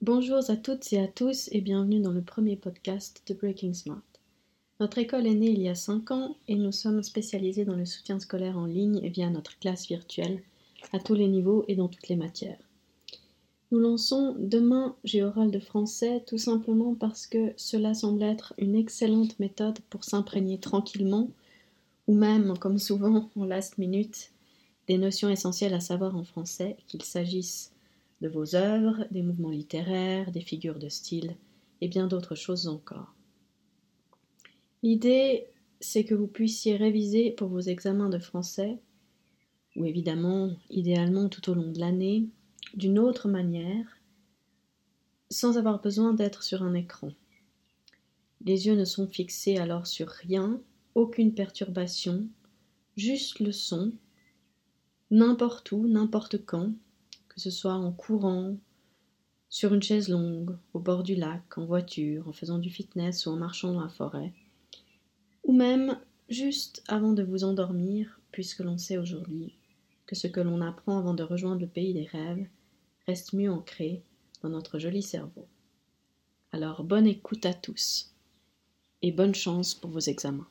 Bonjour à toutes et à tous et bienvenue dans le premier podcast de Breaking Smart. Notre école est née il y a 5 ans et nous sommes spécialisés dans le soutien scolaire en ligne via notre classe virtuelle à tous les niveaux et dans toutes les matières. Nous lançons demain Géoral de français tout simplement parce que cela semble être une excellente méthode pour s'imprégner tranquillement ou même, comme souvent en last minute, des notions essentielles à savoir en français, qu'il s'agisse de vos œuvres, des mouvements littéraires, des figures de style et bien d'autres choses encore. L'idée, c'est que vous puissiez réviser pour vos examens de français, ou évidemment, idéalement tout au long de l'année, d'une autre manière, sans avoir besoin d'être sur un écran. Les yeux ne sont fixés alors sur rien, aucune perturbation, juste le son, n'importe où, n'importe quand, que ce soit en courant, sur une chaise longue, au bord du lac, en voiture, en faisant du fitness ou en marchant dans la forêt, ou même juste avant de vous endormir, puisque l'on sait aujourd'hui que ce que l'on apprend avant de rejoindre le pays des rêves reste mieux ancré dans notre joli cerveau. Alors bonne écoute à tous et bonne chance pour vos examens.